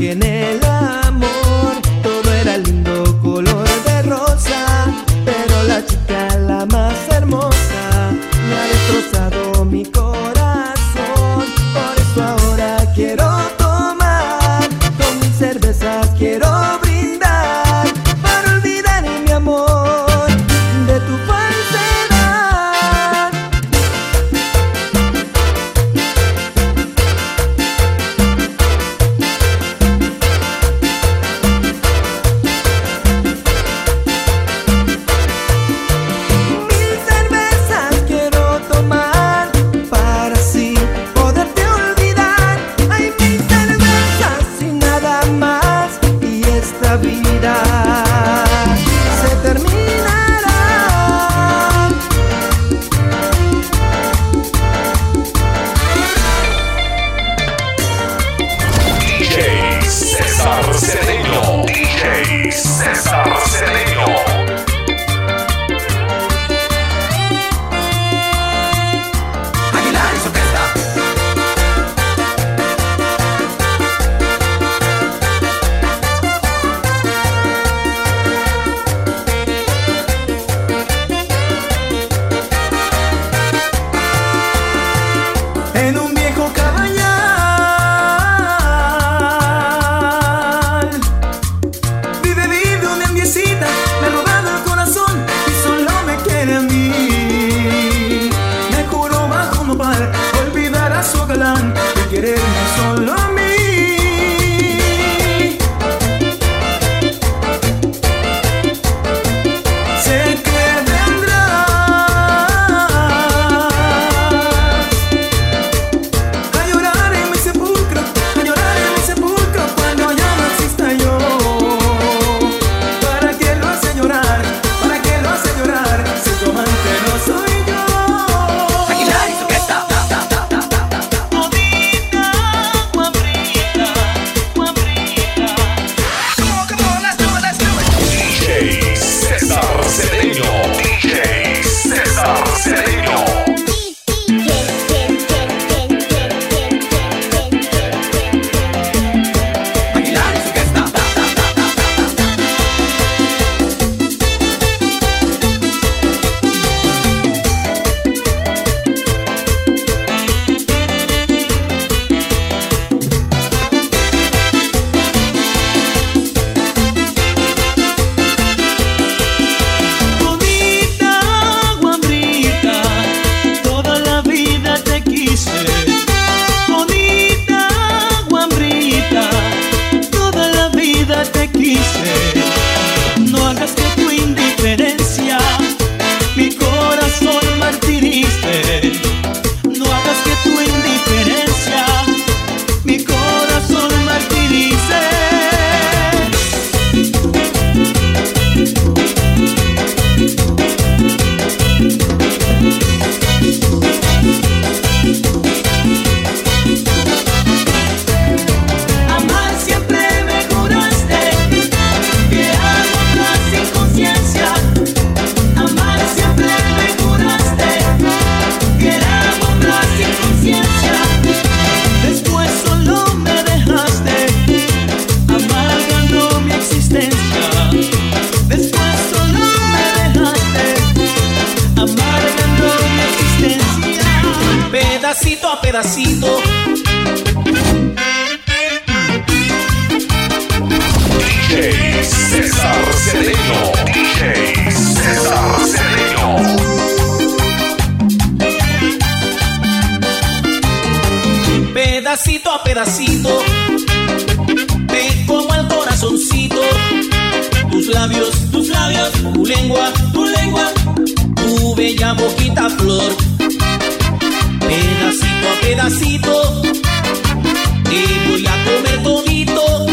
que en pedacito. DJ Pedacito a pedacito, te como el corazoncito, tus labios, tus labios, tu lengua, tu lengua, tu bella boquita flor. Corto a pedacito y voy a comer todito.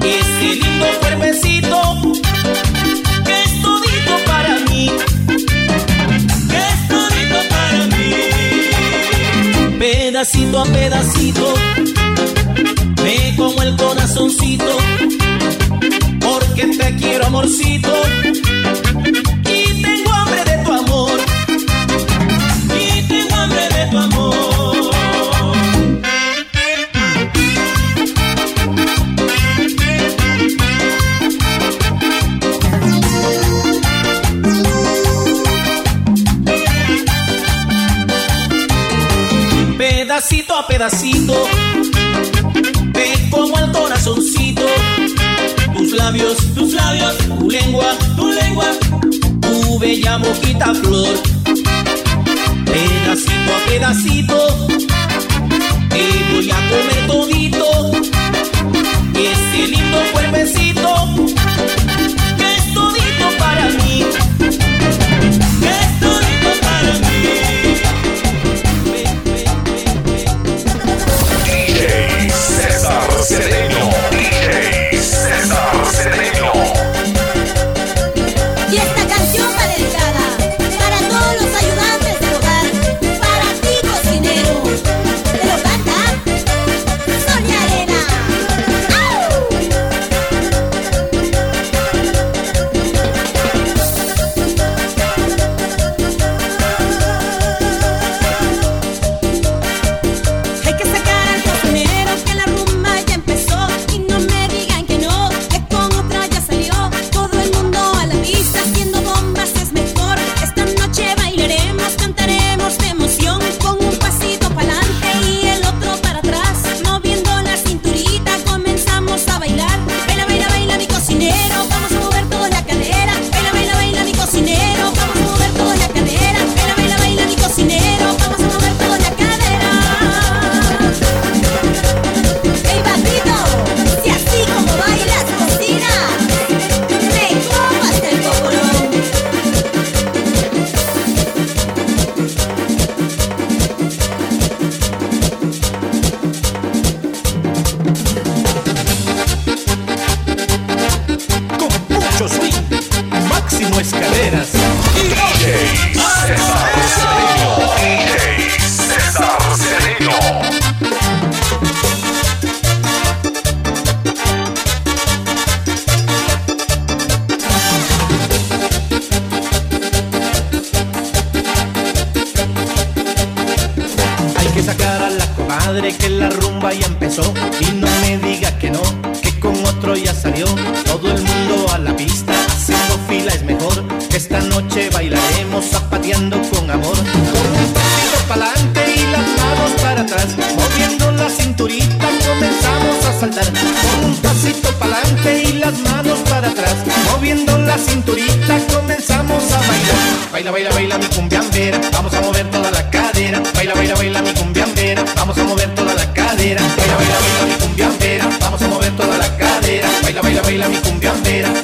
Ese lindo cuerpecito que es todito para mí. Que es todito para mí. Pedacito a pedacito me como el corazoncito porque te quiero amorcito. pedacito a pedacito, te como el corazoncito, tus labios, tus labios, tu lengua, tu lengua, tu bella boquita flor. Pedacito a pedacito, te voy a comer todito. y no me digas que no, que con otro ya salió. Todo el mundo a la pista, haciendo fila es mejor. Esta noche bailaremos zapateando con amor. Con un pasito para adelante y las manos para atrás, moviendo la cinturita comenzamos a saltar. Con un pasito para adelante y las manos para atrás, moviendo la cinturita comenzamos a bailar. Baila, baila, baila mi cumbiambera, vamos a mover toda la cadera. Baila, baila, baila mi cumbiambera, vamos a mover toda la cadera. baila mi cumbiambera.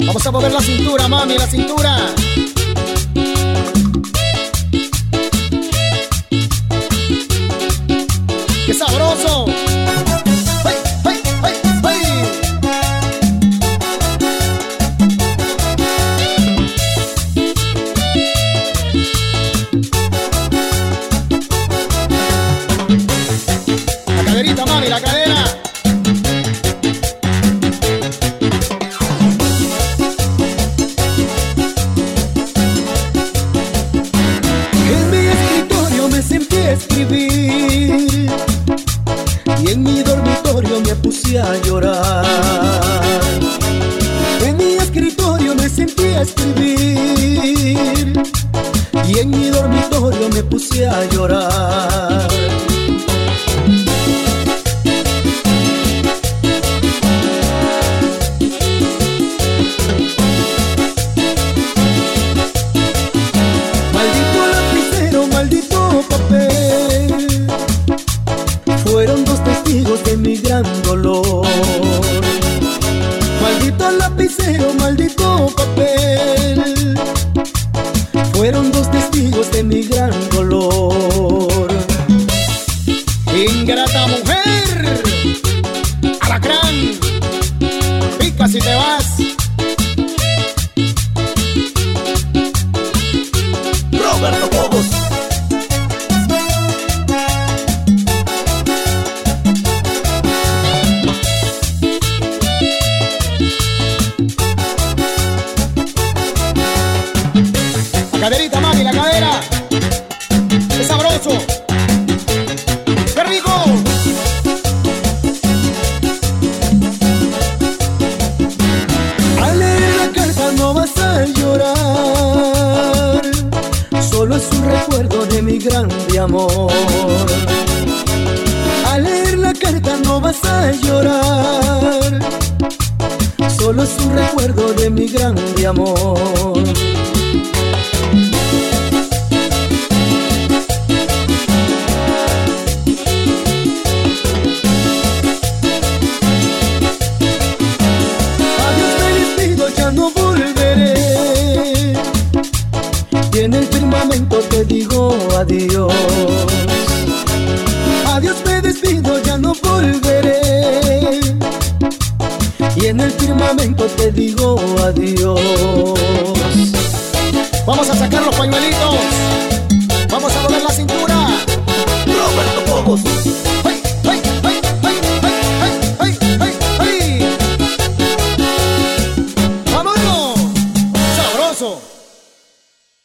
Vamos a mover la cintura, mami, la cintura. y en mi dormitorio me puse a llorar. lapicero, maldito papel. Fueron dos testigos de mi gran no vas a llorar. Solo es un recuerdo de mi grande amor. Sacar